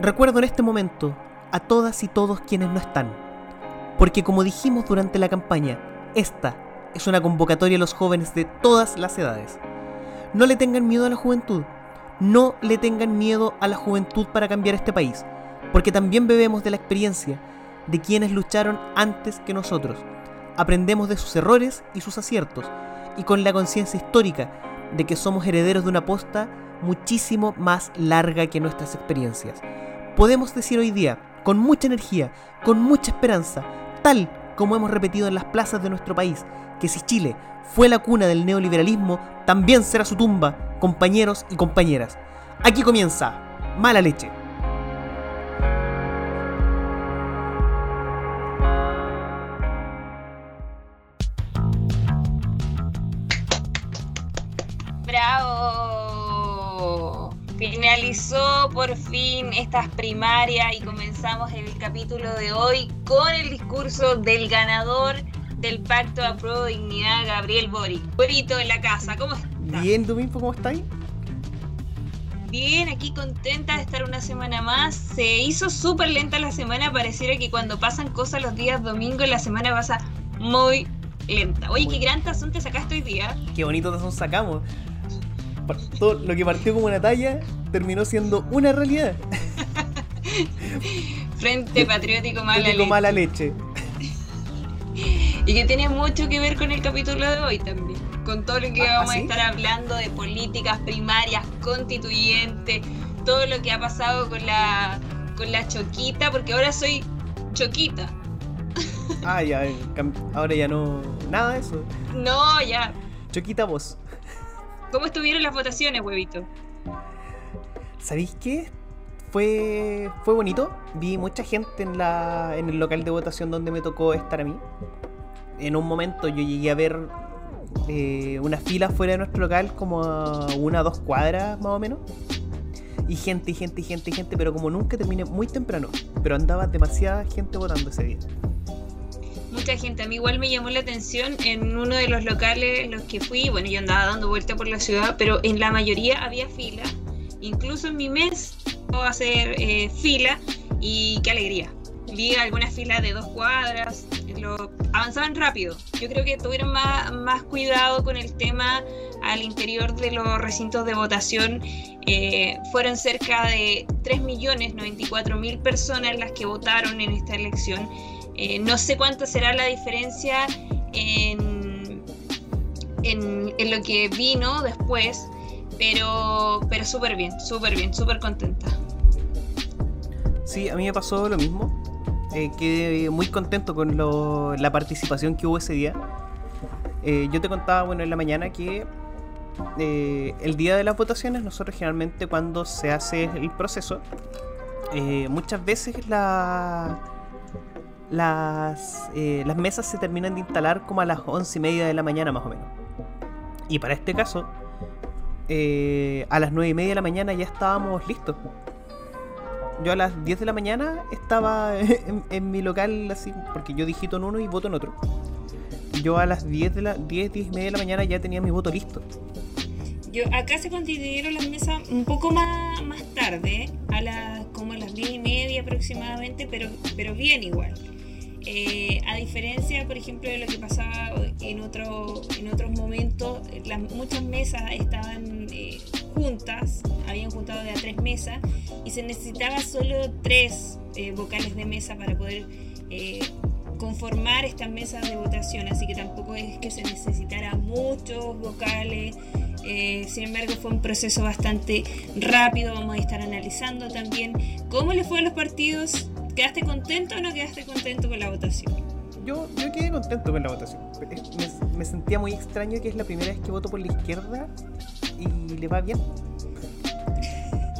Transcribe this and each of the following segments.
Recuerdo en este momento a todas y todos quienes no están, porque como dijimos durante la campaña, esta es una convocatoria a los jóvenes de todas las edades. No le tengan miedo a la juventud, no le tengan miedo a la juventud para cambiar este país, porque también bebemos de la experiencia de quienes lucharon antes que nosotros. Aprendemos de sus errores y sus aciertos, y con la conciencia histórica de que somos herederos de una posta muchísimo más larga que nuestras experiencias. Podemos decir hoy día, con mucha energía, con mucha esperanza, tal como hemos repetido en las plazas de nuestro país, que si Chile fue la cuna del neoliberalismo, también será su tumba, compañeros y compañeras. Aquí comienza Mala Leche. Finalizó por fin estas primarias y comenzamos el capítulo de hoy con el discurso del ganador del Pacto a Pro Dignidad, Gabriel Boric. Bonito en la casa, ¿cómo estás? Bien, ¿tú mismo cómo estás? Bien, aquí contenta de estar una semana más. Se hizo súper lenta la semana, pareciera que cuando pasan cosas los días domingo la semana pasa muy lenta. Oye, qué gran tazón te sacaste hoy día. Qué bonito tazón sacamos. Todo lo que partió como una talla terminó siendo una realidad. Frente Patriótico Mala Patriótico Leche. Mala Leche. Y que tiene mucho que ver con el capítulo de hoy también. Con todo lo que Ah, vamos ¿sí? a estar hablando de políticas primarias, constituyentes, todo lo que ha pasado con la, con la choquita, porque ahora soy choquita. Ah, ya, ahora ya no. Nada de eso. No, ya. Choquita vos. ¿Cómo estuvieron las votaciones, huevito? ¿Sabéis qué? Fue, fue bonito. Vi mucha gente en, la, en el local de votación donde me tocó estar a mí. En un momento yo llegué a ver eh, una fila fuera de nuestro local, como a una o dos cuadras más o menos. Y gente, y gente, y gente, y gente, pero como nunca terminé muy temprano. Pero andaba demasiada gente votando ese día. Mucha gente. A mí igual me llamó la atención en uno de los locales en los que fui. Bueno, yo andaba dando vuelta por la ciudad, pero en la mayoría había fila. Incluso en mi mes puedo hacer eh, fila y qué alegría. Vi algunas filas de dos cuadras, lo, avanzaban rápido. Yo creo que tuvieron más, más cuidado con el tema al interior de los recintos de votación. Eh, fueron cerca de 3.094.000 personas las que votaron en esta elección. Eh, no sé cuánta será la diferencia en, en, en lo que vino después, pero, pero súper bien, súper bien, súper contenta. Sí, a mí me pasó lo mismo. Eh, quedé muy contento con lo- la participación que hubo ese día. Eh, yo te contaba, bueno, en la mañana que el día de las votaciones, nosotros generalmente cuando se hace el proceso, muchas veces la- las, eh, las mesas se terminan de instalar como a las once y media de la mañana más o menos. Y para este caso, eh, a las nueve y media de la mañana ya estábamos listos. Yo a las 10 de la mañana estaba en, mi local así, porque yo digito en uno y voto en otro. Yo a las 10 de la 10, 10 y media de la mañana ya tenía mi voto listo. Yo, acá se constituyeron las mesas un poco más, más tarde, a las, como a las 10 y media aproximadamente, pero, pero bien igual. Eh, a diferencia, por ejemplo, de lo que pasaba en, otro, en otros momentos, muchas mesas estaban eh, juntas, habían juntado de a tres mesas, y se necesitaba solo tres eh, vocales de mesa para poder conformar estas mesas de votación, así que tampoco es que se necesitara muchos vocales. Sin embargo, fue un proceso bastante rápido. Vamos a estar analizando también cómo le fue a los partidos. ¿Quedaste contento o no quedaste contento con la votación? Yo, yo quedé contento con la votación. Me, me sentía muy extraño que es la primera vez que voto por la izquierda y le va bien.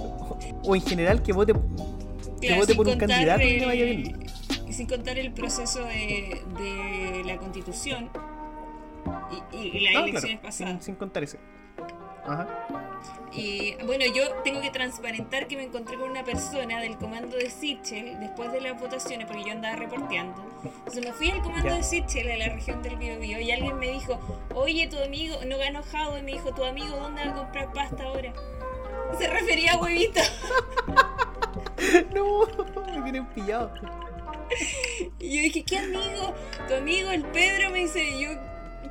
O, o en general que vote, que vote por un candidato y le vaya bien. Sin contar el proceso de, de la constitución y, y- las Ah, elecciones claro, pasadas. sin, sin contar ese. Ajá. Y bueno, yo tengo que transparentar que me encontré con una persona del comando de Sichel después de las votaciones, porque yo andaba reporteando. Entonces me fui al comando Ya. de Sichel, a la región del Biobío, y alguien me dijo, oye, tu amigo, no ganó Jado, y me dijo, tu amigo, ¿dónde va a comprar pasta ahora? Se refería a huevito. no, me tienen pillado. Y yo dije, ¿qué amigo? Tu amigo, el Pedro, me dice, yo,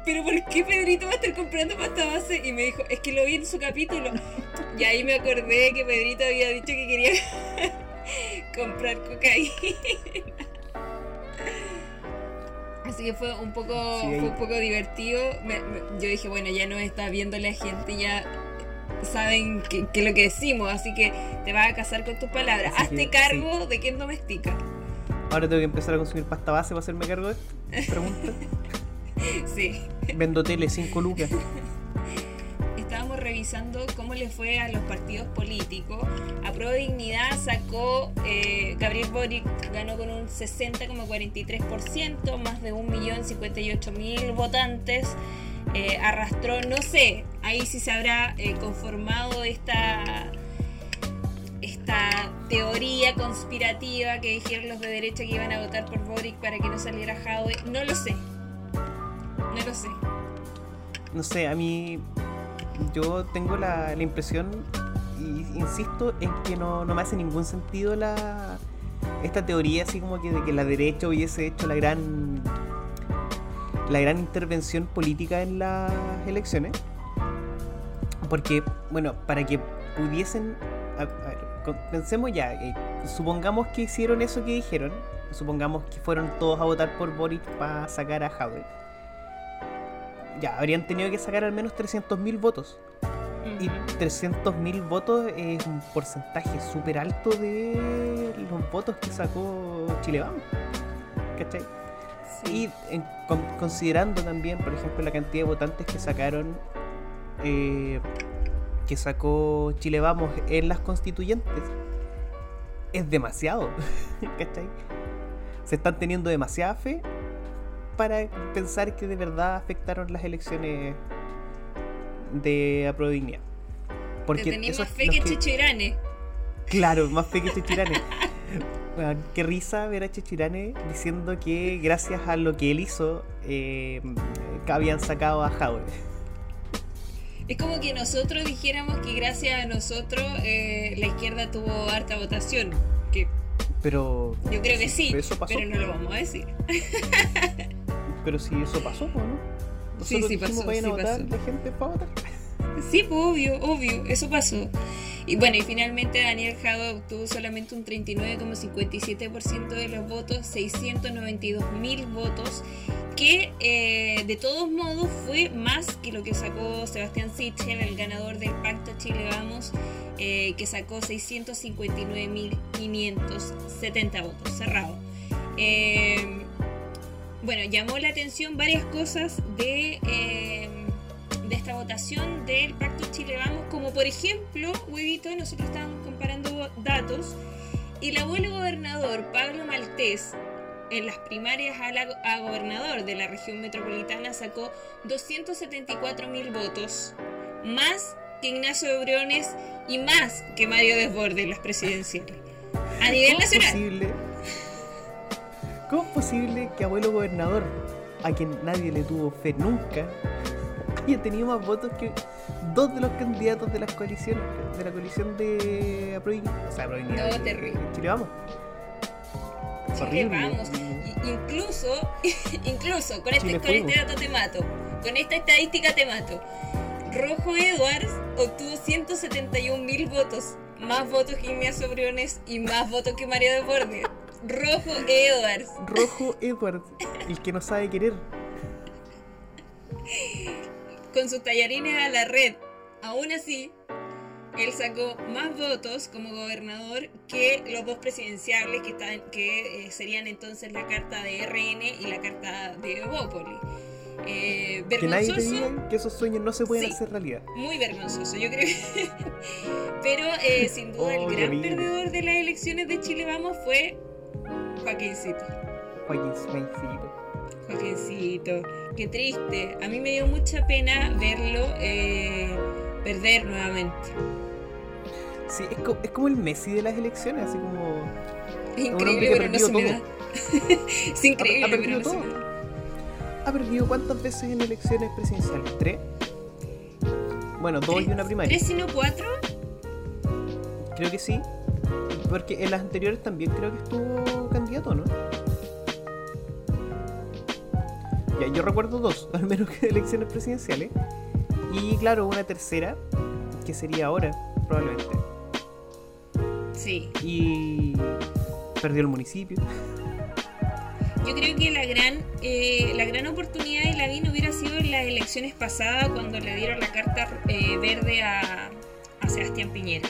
¿pero por qué Pedrito va a estar comprando pasta base? Y me dijo, es que lo vi en su capítulo. Y ahí me acordé que Pedrito había dicho que quería comprar cocaína. Así que fue un poco, Sí, fue un poco divertido. Me- me- yo dije, bueno, ya nos está viendo la gente, ya saben qué qué es lo que decimos, así que te vas a casar con tus palabras. Así Hazte que, cargo de quién domestica. Ahora tengo que empezar a consumir pasta base para hacerme cargo de esto. Pregunta. Sí. Vendo tele 5 lucas. Estábamos revisando cómo le fue a los partidos políticos. A Pro Dignidad sacó, eh, Gabriel Boric ganó con un 60,43%, más de 1.058.000 votantes. Eh, arrastró, no sé, ahí sí se habrá eh, conformado esta, esta teoría conspirativa que dijeron los de derecha que iban a votar por Boric para que no saliera Jadwe. No lo sé. No sé. A mí. Yo tengo la, la impresión, y insisto, en que no, no me hace ningún sentido la esta teoría así como que de que la derecha hubiese hecho la gran la gran intervención política en las elecciones porque bueno para que pudiesen a- ver, pensemos ya eh, supongamos que hicieron eso que dijeron supongamos que fueron todos a votar por Boric para sacar a Jadwe ya habrían tenido que sacar al menos 300.000 votos y Ujú. 300.000 votos es un porcentaje súper alto de los votos que sacó Chile Vamos. ¿Cachai? Sí. Y en- con- considerando también, por ejemplo, la cantidad de votantes que sacaron, eh, que sacó Chile Vamos en las constituyentes, es demasiado. ¿Cachai? Se están teniendo demasiada fe para pensar que de verdad afectaron las elecciones de Aprodignidad. Te tenía esos- más fe que Chechirane. Claro, más fe que Chechirane. Weón, qué risa ver a Chechirane diciendo que gracias a lo que él hizo, eh, que habían sacado a Jadwe. Es como que nosotros dijéramos que gracias a nosotros eh, la izquierda tuvo harta votación. Que Pero. yo creo que sí, Pero eso pasó. pero no lo vamos a decir. Pero si eso pasó, ¿o ¿no? Sí, Nosotros sí dijimos, pasó, vayan sí a votar, pasó. la gente va a votar. Sí, pues obvio, obvio, eso pasó. Y bueno, y finalmente Daniel Jado obtuvo solamente un 39,57% de los votos, 692 mil votos, que eh, de todos modos fue más que lo que sacó Sebastián Sichel, el ganador del Pacto Chile Vamos, eh, que sacó 659.570 votos, cerrado. Eh, bueno, llamó la atención varias cosas de, eh, de esta votación del Pacto Chile Vamos, como por ejemplo, huevito, nosotros estábamos comparando datos, y el abuelo gobernador Pablo Maltés, en las primarias a, la- a gobernador de la región metropolitana, sacó 274 mil votos, más que Ignacio de Briones y más que Mario Desbordes en las presidenciales. A nivel ¿Cómo es nacional. posible? ¿Cómo es posible que abuelo gobernador, a quien nadie le tuvo fe nunca, haya tenido más votos que dos de los candidatos de las coaliciones, de la coalición de? O sea, No, terrible. Chile Vamos. Chile vamos. Incluso, incluso con este, con este dato te mato. Con esta estadística te mato. Rojo Edwards obtuvo 171 mil votos. Más votos que Ignacio Briones y más votos que Mario de Bordes. Rojo Edwards. Rojo Edward, el que no sabe querer. Con sus tallarines a la red. Aún así, él sacó más votos como gobernador que los dos presidenciables que, están, que eh, serían entonces la carta de RN y la carta de Evópoli. Eh, Que nadie te diga que esos sueños no se pueden Sí. hacer realidad. muy vergonzoso, yo creo. Pero eh, sin duda Oh, el gran perdedor de las elecciones de Chile Vamos fue Joaquincito. Joaquín Smencito. Joaquincito, qué triste. A mí me dio mucha pena verlo eh, perder nuevamente. Sí, es, co- es como el Messi de las elecciones, así como. Es increíble, pero no se me todo. da. es increíble, Ha- ha pero perdido se todo. me da. ¿Ha perdido cuántas veces en elecciones presidenciales? ¿Tres? Bueno, dos y una primaria. ¿Tres y no cuatro? Creo que sí. Porque en las anteriores también creo que estuvo candidato, ¿no? Ya, yo recuerdo dos, al menos que elecciones presidenciales. Y claro, una tercera, que sería ahora, probablemente. Sí. Y perdió el municipio. Yo creo que la gran, eh, la gran oportunidad de Lavín hubiera sido en las elecciones pasadas cuando le dieron la carta eh, verde a, a Sebastián Piñera.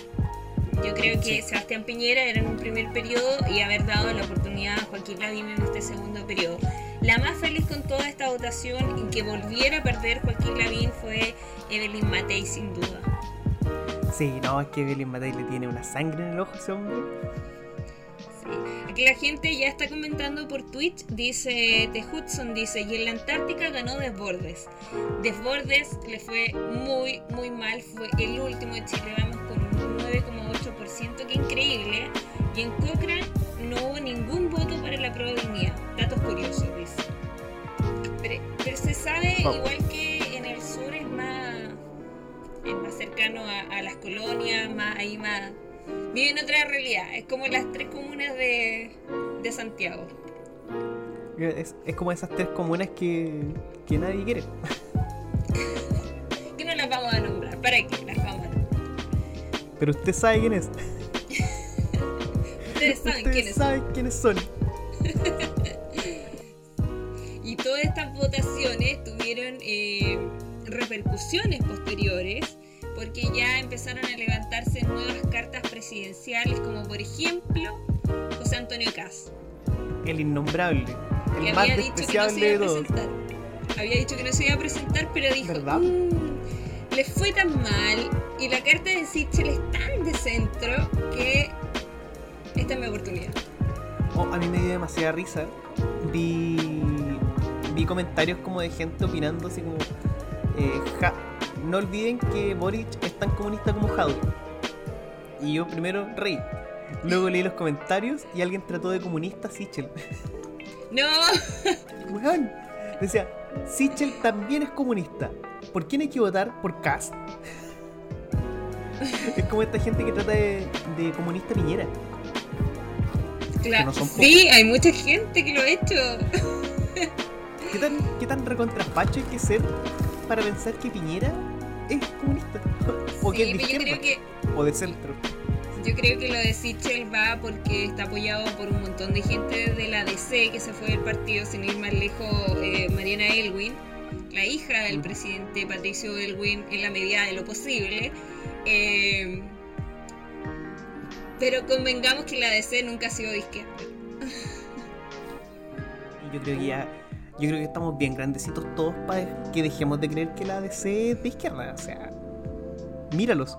Yo creo que Sebastián Piñera era en un primer periodo y haber dado la oportunidad a Joaquín Lavín en este segundo periodo. La más feliz con toda esta votación y que volviera a perder Joaquín Lavín fue Evelyn Matei, sin duda. Sí, no, es que Evelyn Matei le tiene una sangre en el ojo ese hombre. Sí. Aquí la gente ya está comentando por Twitch, dice The Hudson, dice, y en la Antártica ganó Desbordes. Desbordes le fue muy, muy mal, fue el último de Chile, vamos con un 9,8%, que increíble. Y en Cochrane no hubo ningún voto para la prueba de dignidad. Datos curiosos, dice. Pero, pero se sabe, igual que en el sur es más, es más cercano a, a las colonias, más ahí más... Viven otra realidad, es como las tres comunas de, de Santiago. Es, es como esas tres comunas que, que nadie quiere. Que no las vamos a nombrar, ¿para qué Pero usted sabe quién es. Ustedes saben Ustedes quiénes son. saben quiénes son. Y todas estas votaciones tuvieron eh, repercusiones posteriores porque ya empezaron a levantarse nuevas cartas presidenciales como por ejemplo José Antonio Caz, El innombrable. que El más había dicho que no se iba a presentar. Había dicho que no se iba a presentar, pero dijo, ¿Verdad? "Mm, le fue tan mal y la carta de Sichel es tan de centro que esta es mi oportunidad. Oh, a mí me dio demasiada risa. Vi, vi comentarios como de gente opinando así como... eh, ja, no olviden que Boric es tan comunista como Jadwe. Y yo primero reí. Luego leí los comentarios y alguien trató de comunista a Sichel. No, Weón. Decía, Sichel también es comunista. ¿Por quién hay que votar? ¿Por Cast? es como esta gente que trata de, de comunista Piñera. claro, no sí, hay mucha gente que lo ha hecho. ¿Qué tan, qué tan recontrafacho hay que ser para pensar que Piñera es comunista? o que Sí, es de izquierda, que o de centro. Yo creo que lo de Sichel va porque está apoyado por un montón de gente de la DC que se fue del partido, sin ir más lejos, eh, Mariana Elwin, la hija del presidente Patricio Elwin en la medida de lo posible. Eh, pero convengamos que la DC nunca ha sido de izquierda. Yo creo que ya. Yo creo que estamos bien grandecitos todos para que dejemos de creer que la DC es de izquierda. O sea, míralos.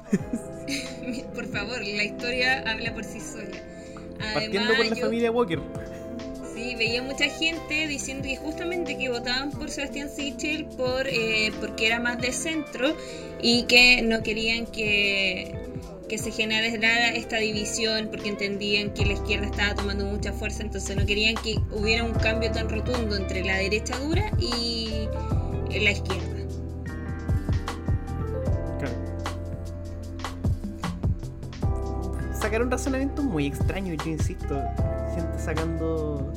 Por favor, la historia habla por sí sola. Partiendo por la yo- familia Walker. Sí, veía mucha gente diciendo que justamente que votaban por Sebastián Sichel por, eh, porque era más de centro y que no querían que, que se generara esta división porque entendían que la izquierda estaba tomando mucha fuerza, entonces no querían que hubiera un cambio tan rotundo entre la derecha dura y la izquierda. Sacaron razonamientos muy extraños, yo insisto. Gente sacando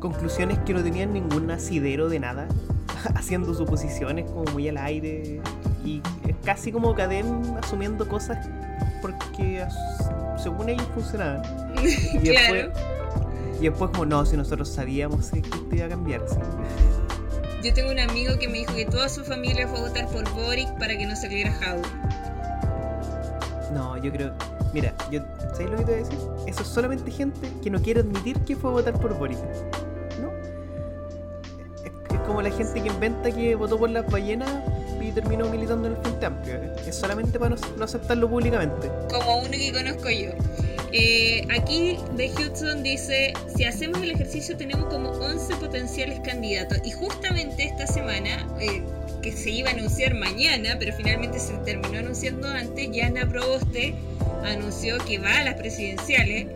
conclusiones que no tenían ningún asidero de nada. Haciendo suposiciones como muy al aire. Y es casi como Cadem asumiendo cosas porque según ellos funcionaban. Y claro. después, y después como no, si nosotros sabíamos que esto iba a cambiar. sí". Yo tengo un amigo que me dijo que toda su familia fue a votar por Boric para que no saliera Jaume. No, yo creo. Mira, yo, ¿sabes lo que te voy a decir? Eso es solamente gente que no quiere admitir que fue a votar por Boric. ¿No? Es, es como la gente que inventa que votó por las ballenas y terminó militando en el Frente Amplio. Es solamente para no, aceptarlo públicamente. como uno que conozco yo. Eh, aquí de Hudson dice, si hacemos el ejercicio tenemos como 11 potenciales candidatos y justamente esta semana, eh, que se iba a anunciar mañana, pero finalmente se terminó anunciando antes, Yana Proboste anunció que va a las presidenciales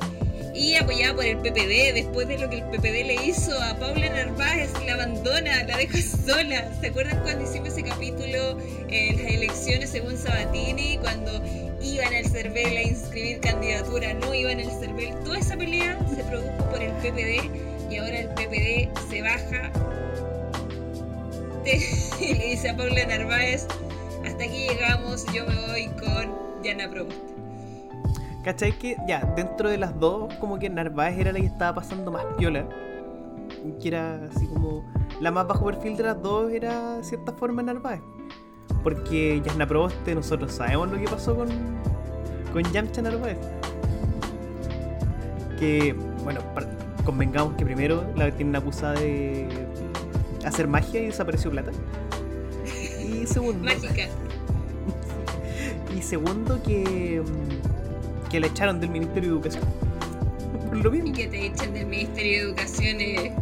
y apoyada por el PPD, después de lo que el PPD le hizo a Paula Narváez, la abandona, la deja sola. ¿Se acuerdan cuando hicimos ese capítulo en las elecciones según Sabatini? Cuando iban al CERVEL a inscribir candidatura, no iban al CERVEL. Toda esa pelea se produjo por el PPD y ahora el PPD se baja. Y le dice a Paula Narváez, hasta aquí llegamos, yo me voy con Yana Proboste. ¿Cachai que ya, dentro de las dos, como que Narváez era la que estaba pasando más piola? Que era así como la más bajo perfil de las dos era de cierta forma Narváez. Porque Yasna Proboste, nosotros sabemos lo que pasó con, con Yamcha Narváez. Que, bueno, convengamos que primero la tienen acusada de hacer magia y desapareció plata. Y segundo, Mágica. y segundo que, mm, que la echaron del Ministerio de Educación. Por lo Y mismo. que te echen del Ministerio de Educación es...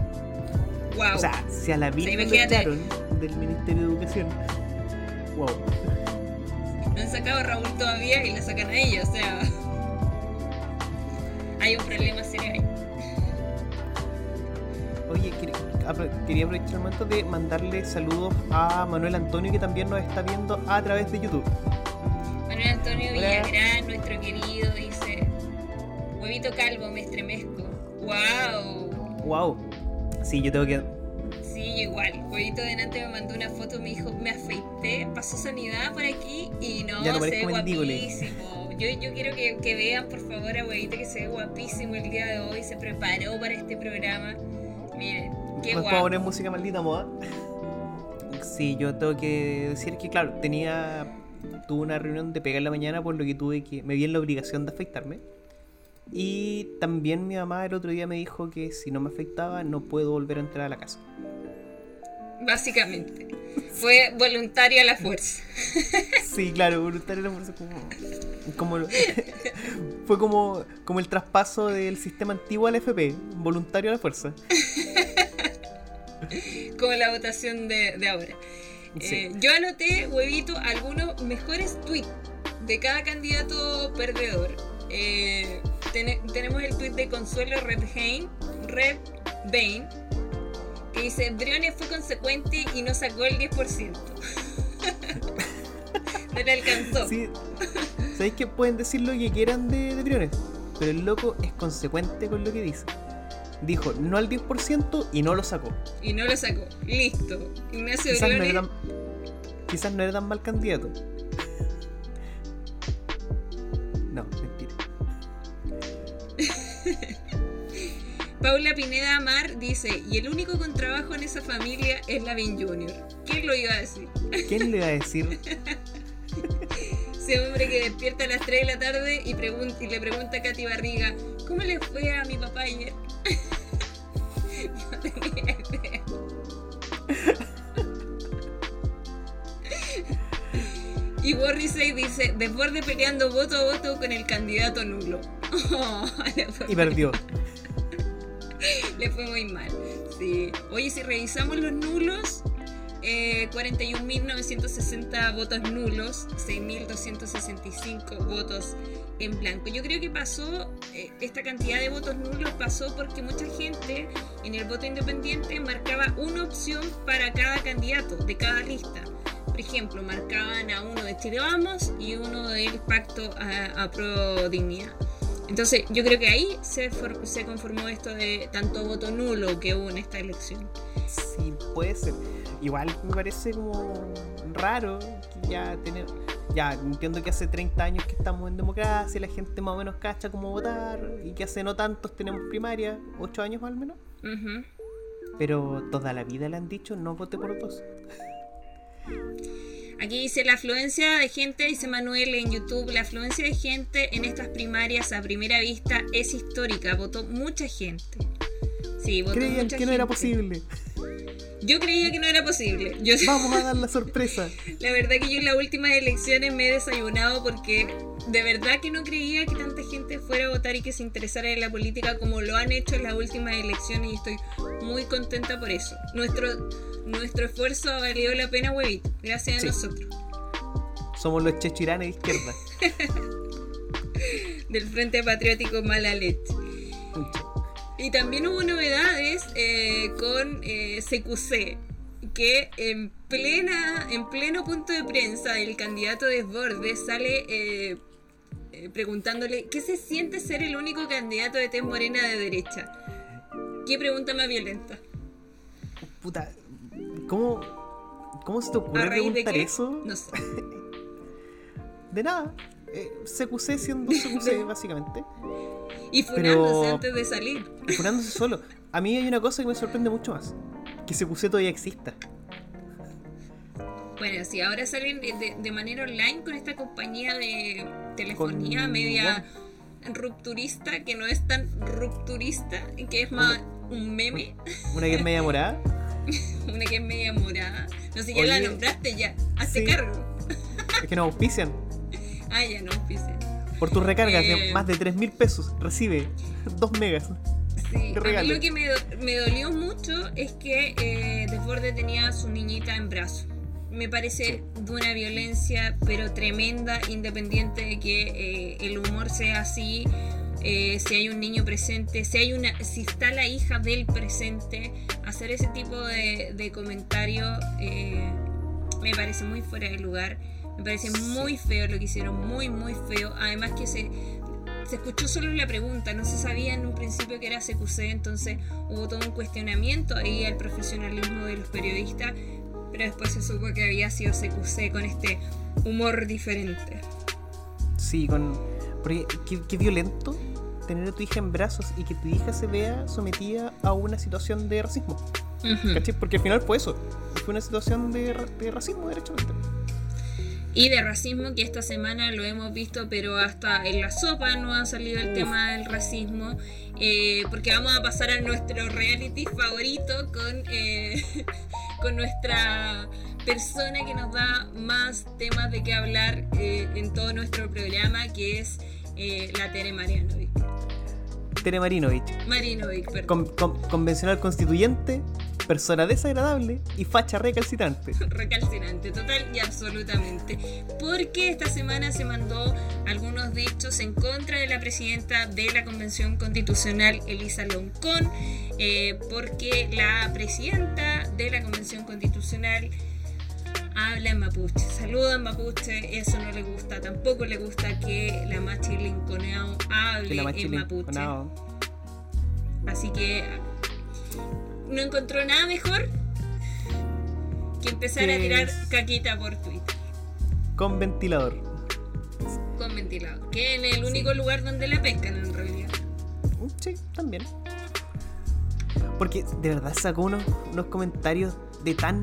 Wow. O sea, si a la vida imagínate. echaron del Ministerio de Educación. Wow. no han sacado a Raúl todavía y la sacan a ella, o sea... Hay un problema serio ahí. Oye, quería aprovechar el momento de mandarle saludos a Manuel Antonio que también nos está viendo a través de YouTube. Antonio. Villagrán, nuestro querido, dice: Huevito calvo, me estremezco. ¡Wow! Wow. Sí, yo tengo que. Sí, igual. Huevito delante me mandó una foto, me dijo: Me afeité, pasó sanidad por aquí y no, Ya no se ve guapísimo. Yo, yo quiero que, que vean, por favor, a Huevito que se ve guapísimo el día de hoy. Se preparó para este programa. Miren, qué ¿Nos puedo guapo. poner música maldita moda? Sí, yo tengo que decir que, claro, tenía. Tuve una reunión de pega en la mañana, por lo que tuve que. Me vi en la obligación de afeitarme. Y también mi mamá el otro día me dijo que si no me afeitaba, no puedo volver a entrar a la casa. Básicamente. Fue voluntario a la fuerza. Sí, claro, voluntario de la fuerza como, como fue como, como el traspaso del sistema antiguo al FP, voluntario a la fuerza. como la votación de, de ahora. Sí. Eh, yo anoté, huevito, algunos mejores tweets de cada candidato perdedor. Eh, tene- tenemos el tweet de Consuelo Redheim, Red Bain, que dice, Briones fue consecuente y no sacó el 10%. no le alcanzó. Sí, ¿Sabéis que pueden decir lo que quieran de, de Briones? Pero el loco es consecuente con lo que dice. Dijo no al 10% y no lo sacó. Y no lo sacó. Listo. Ignacio Quizás no, Briones. tan, quizás no era tan mal candidato. No, mentira. Paula Pineda Amar dice, y el único con trabajo en esa familia es Lavin Jr. ¿Quién lo iba a decir? ¿Quién le va a decir? Ese hombre que despierta a las 3 de la tarde y, y le pregunta a Katy Barriga, ¿cómo le fue a mi papá ayer? No tenía idea. Y dice, desborde peleando voto a voto con el candidato nulo. Oh, Y perdió. le fue muy mal. Sí. Oye, si revisamos los nulos, eh, 41.960 votos nulos, 6.265 votos en blanco. Yo creo que pasó, eh, esta cantidad de votos nulos pasó porque mucha gente en el voto independiente marcaba una opción para cada candidato de cada lista. Por ejemplo, marcaban a uno de Chile Vamos y uno del Pacto a, Pro Dignidad. Entonces, yo creo que ahí se, se conformó esto de tanto voto nulo que hubo en esta elección. Sí, puede ser. Igual me parece como raro que ya tener. Ya, entiendo que hace 30 años que estamos en democracia, la gente más o menos cacha cómo votar, y que hace no tantos tenemos primaria, 8 años más o menos. Pero toda la vida le han dicho no vote por dos. Aquí dice la afluencia de gente, dice Manuel en YouTube, la afluencia de gente en estas primarias a primera vista es histórica, votó mucha gente. Sí, votó Creían mucha que no era gente. posible. Yo creía que no era posible. Yo, Vamos a dar la sorpresa. la verdad que yo en las últimas elecciones me he desayunado porque de verdad que no creía que tanta gente fuera a votar y que se interesara en la política como lo han hecho en las últimas elecciones y estoy muy contenta por eso. Nuestro, nuestro esfuerzo ha valido la pena, huevito, gracias a nosotros. Somos los chechiranes de izquierda. del Frente Patriótico Mala Leche. Y también hubo novedades eh, con eh, CQC, que en plena en pleno punto de prensa el candidato Desbordes sale eh, eh, preguntándole qué se siente ser el único candidato de Tez Morena de derecha. ¿Qué pregunta más violenta? Puta, ¿cómo, cómo se te ocurre preguntar eso? No sé. de nada. CQC siendo CQC, básicamente. Y funándose antes de salir. Y funándose solo. A mí hay una cosa que me sorprende mucho más. Que CQC todavía exista. Bueno, si ahora salen de, manera online con esta compañía de telefonía media rupturista, que no es tan rupturista, que es más un meme. Una que es media morada. una que es media morada. No sé, ya la nombraste ya. Hazte cargo. es que no auspician. Ah, ya no auspician. Por tus recargas de eh, más de 3 mil pesos, recibe 2 megas. Sí, a mí lo que me, me dolió mucho es que eh, Desborde tenía a su niñita en brazos. Me parece de una violencia pero tremenda, independiente de que eh, el humor sea así, eh, si hay un niño presente, si hay una, si está la hija del presente, hacer ese tipo de, de comentario me parece muy fuera de lugar, me parece muy feo lo que hicieron, muy muy feo, además que se se escuchó solo la pregunta, no se sabía en un principio que era CQC, entonces hubo todo un cuestionamiento ahí al profesionalismo de los periodistas pero después se supo que había sido CQC con este humor diferente. Sí, con. Porque qué, violento tener a tu hija en brazos y que tu hija se vea sometida a una situación de racismo. Porque al final fue eso. Fue una situación de, de racismo, derechamente y de racismo que esta semana lo hemos visto pero hasta en la sopa no ha salido el tema del racismo eh, porque vamos a pasar a nuestro reality favorito con, eh, con nuestra persona que nos da más temas de qué hablar eh, en todo nuestro programa que es la Tere Marianovic. Tere Marinovich. Marinovich, perdón. convencional constituyente persona desagradable y facha recalcitrante. recalcitrante, total y absolutamente. Porque esta semana se mandó algunos dichos en contra de la presidenta de la Convención Constitucional, Elisa Loncón, eh, porque la presidenta de la Convención Constitucional habla en mapuche, saluda en mapuche, eso no le gusta, tampoco le gusta que la Machi Lincolnao hable en mapuche. Así que no encontró nada mejor que empezar a tirar caquita por Twitter. Con ventilador. Con ventilador. Que es el único lugar donde la pescan en realidad. Sí, también. Porque de verdad sacó unos, unos comentarios de tan.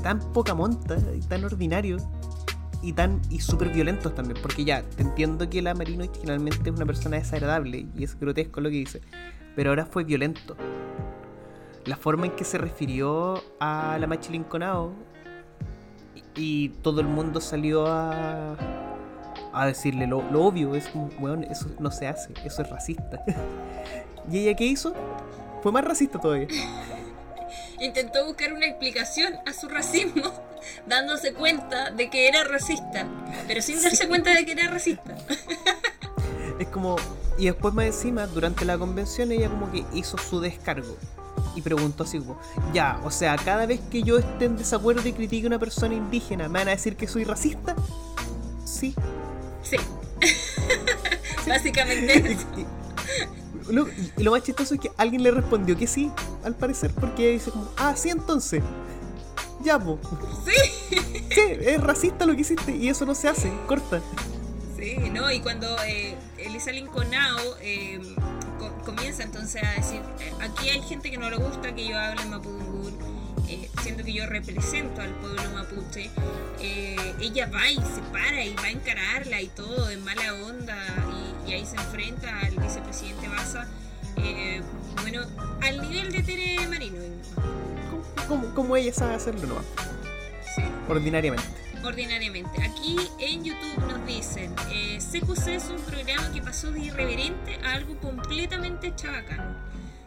Tan poca monta y tan ordinarios y tan y súper violentos también. Porque ya, te entiendo que la Marino originalmente es una persona desagradable y es grotesco lo que dice. Pero ahora fue violento la forma en que se refirió a la Machilin Conao y, todo el mundo salió a, a decirle lo, obvio, es como, weón, eso no se hace, eso es racista. ¿Y ella qué hizo? Fue más racista todavía. Intentó buscar una explicación a su racismo, dándose cuenta de que era racista, pero sin darse cuenta de que era racista. es como, y después más encima, durante la convención, ella como que hizo su descargo y preguntó así como, ya, o sea, cada vez que yo esté en desacuerdo y critique a una persona indígena, ¿me van a decir que soy racista? Sí. Sí. Básicamente. Lo, y, lo, más chistoso es que alguien le respondió que sí, al parecer, porque ella dice como, ah, sí, entonces. Ya, po. Sí. Sí, es racista lo que hiciste y eso no se hace, corta. Sí, ¿no? Y cuando eh, Elisa Lincolnao eh, comienza entonces a decir, eh, aquí hay gente que no le gusta que yo hable en Mapudungun, eh, siento que yo represento al pueblo mapuche, eh, ella va y se para y va a encararla y todo en mala onda y, ahí se enfrenta al vicepresidente Baza, bueno, al nivel de Tere Marino. Como, ella sabe hacerlo, ¿no? Sí. Ordinariamente ordinariamente. Aquí en YouTube nos dicen, eh, CQC es un programa que pasó de irreverente a algo completamente chabacano.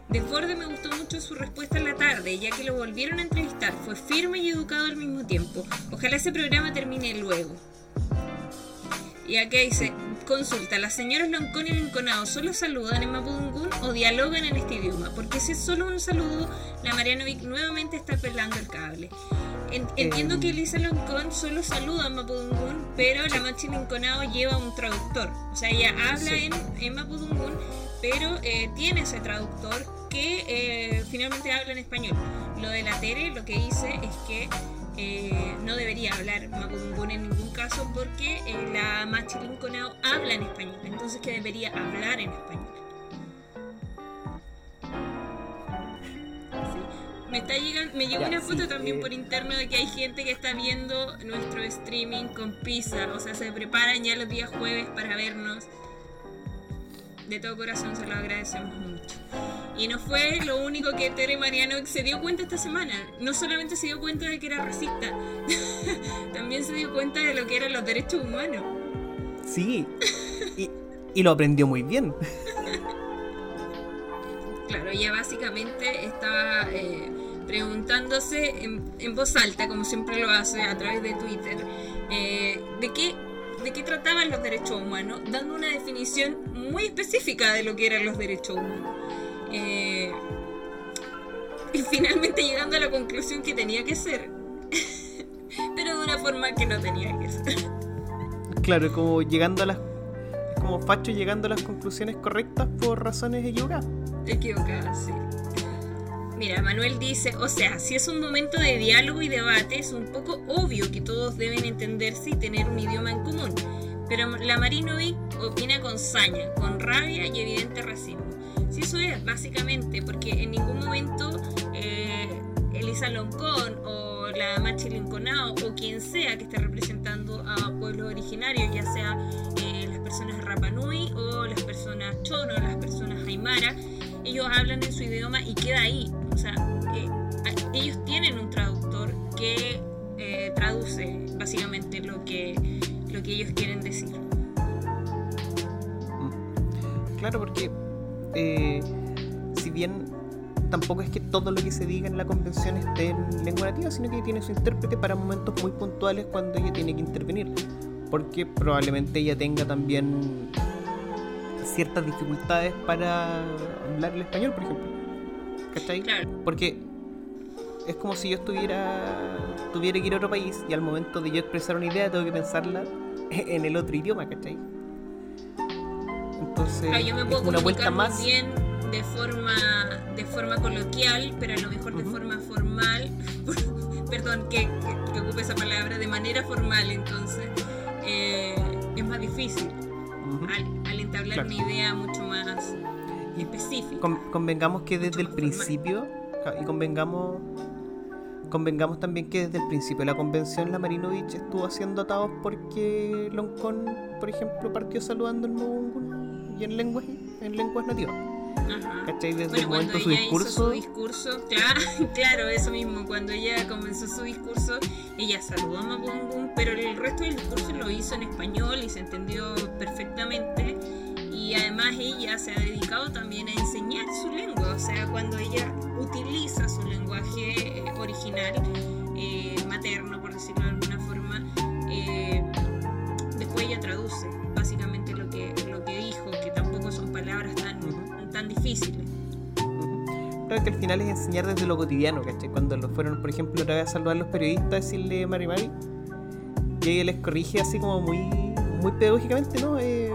Desborde me gustó mucho su respuesta en la tarde, ya que lo volvieron a entrevistar. Fue firme y educado al mismo tiempo. Ojalá ese programa termine luego. Y aquí dice, consulta, ¿las señoras Loncón y Linconado solo saludan en Mapudungun o dialogan en este idioma? Porque si es solo un saludo, la Marianovic nuevamente está pelando el cable. entiendo Em. que Elisa Loncón solo saluda a Mapudungun, pero la Machi Linconao lleva un traductor. O sea, ella habla Sí. en, en Mapudungun, pero eh, tiene ese traductor que eh, finalmente habla en español. Lo de la Tere, lo que dice es que eh, no debería hablar Mapudungun en ningún caso porque eh, la Machi Linconao habla en español. Entonces que debería hablar en español. Sí. Me, está llegando, me llegó Ya, una foto sí, también eh. por interno de que hay gente que está viendo nuestro streaming con pizza. O sea, se preparan ya los días jueves para vernos. De todo corazón se lo agradecemos mucho. Y no fue lo único que Tere Mariano se dio cuenta esta semana. No solamente se dio cuenta de que era racista, también se dio cuenta de lo que eran los derechos humanos. Sí. Y, y lo aprendió muy bien. Claro, ella básicamente estaba eh, preguntándose en, en voz alta, como siempre lo hace a través de Twitter, eh, de qué de qué trataban los derechos humanos, dando una definición muy específica de lo que eran los derechos humanos. Eh, y finalmente llegando a la conclusión que tenía que ser, pero de una forma que no tenía que ser. Claro, como llegando a las. Como Facho llegando a las conclusiones correctas por razones equivocadas. Equivocada, sí. Mira, Manuel dice, o sea, si es un momento de diálogo y debate, es un poco obvio que todos deben entenderse y tener un idioma en común. Pero la Marinovic opina con saña, con rabia y evidente racismo. Si eso es, básicamente, porque en ningún momento eh, Elisa Loncón o la Machi Linconao o quien sea que esté representando a pueblos originarios, ya sea eh, las personas Rapanui o las personas Chono, las personas Aymara, ellos hablan en su idioma y queda ahí. O sea, eh, ellos tienen un traductor que eh, traduce básicamente lo que, lo que ellos quieren decir. Claro, porque eh, si bien tampoco es que todo lo que se diga en la convención esté en lengua nativa, sino que tiene su intérprete para momentos muy puntuales cuando ella tiene que intervenir. Porque probablemente ella tenga también ciertas dificultades para hablar el español, por ejemplo. ¿Cachai? Claro, Porque es como si yo estuviera tuviera que ir a otro país y al momento de yo expresar una idea tengo que pensarla en el otro idioma, ¿cachai? Entonces, claro, yo me es puedo una vuelta más. bien de forma, de forma coloquial, pero a lo mejor de Ujú. forma formal, perdón que, que- que ocupe esa palabra, de manera formal, entonces eh, es más difícil. Al, al entablar Claro. una idea mucho más específica. con- convengamos que desde el formal. principio, y convengamos convengamos también que desde el principio de la convención la Marinovich estuvo haciendo atados porque Loncón, por ejemplo, partió saludando en Mabungun y en lenguas en lenguas nativas. Ajá. ¿Cachai? Desde Bueno, el cuando momento su ella hizo su discurso. discurso, claro, claro, eso mismo, cuando ella comenzó su discurso, ella saludó a Mapudungun, pero el resto del discurso lo hizo en español y se entendió perfectamente. Y además ella se ha dedicado también a enseñar su lengua, o sea, cuando ella utiliza su lenguaje eh, original, eh, materno, por decirlo de alguna forma, eh, después ella traduce difíciles. Claro que al final es enseñar desde lo cotidiano, ¿cachai? Cuando lo fueron, por ejemplo, otra vez a saludar a los periodistas, decirle Mari Mari, y ella les corrige así como muy, muy pedagógicamente, ¿no? Eh,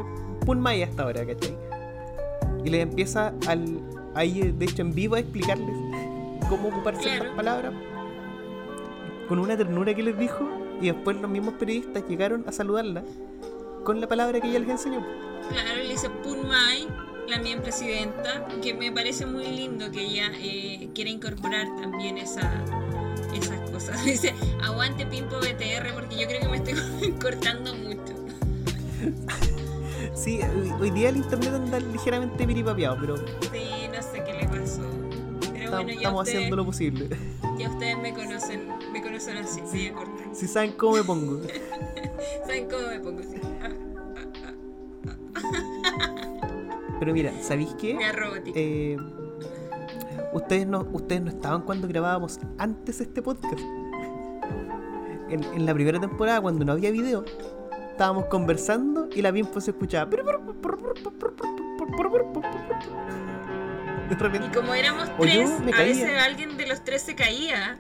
Pun Maya hasta ahora, ¿cachai? Y les empieza al, ahí, de hecho, en vivo a explicarles cómo ocupar ciertas Claro. palabras con una ternura que les dijo, y después los mismos periodistas llegaron a saludarla con la palabra que ella les enseñó. Claro, le dice Punmai, la mía presidenta, que me parece muy lindo que ella eh, quiera incorporar también esa, esas cosas. Dice, aguante Pimpo BTR porque yo creo que me estoy cortando mucho. Sí, hoy, día el internet anda ligeramente piripapeado, pero Sí, no sé qué le pasó. Pero Estamos, bueno, ya estamos ustedes, haciendo lo posible. ya ustedes me conocen, me conocen así, sí, a cortar. Si saben cómo me pongo. ¿Saben cómo me pongo? Sí. Ah, Pero mira, ¿sabéis qué? Eh, ustedes, no, ustedes no estaban cuando grabábamos antes este podcast. En, en la primera temporada, cuando no había video, estábamos conversando y la Bimpo se escuchaba. Y como éramos tres, a veces alguien de los tres se caía.